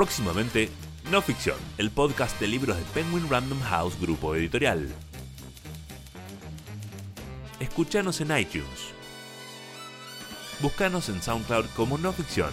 Próximamente, No Ficción, el podcast de libros de Penguin Random House Grupo Editorial. Escúchanos en iTunes. Búscanos en SoundCloud como No Ficción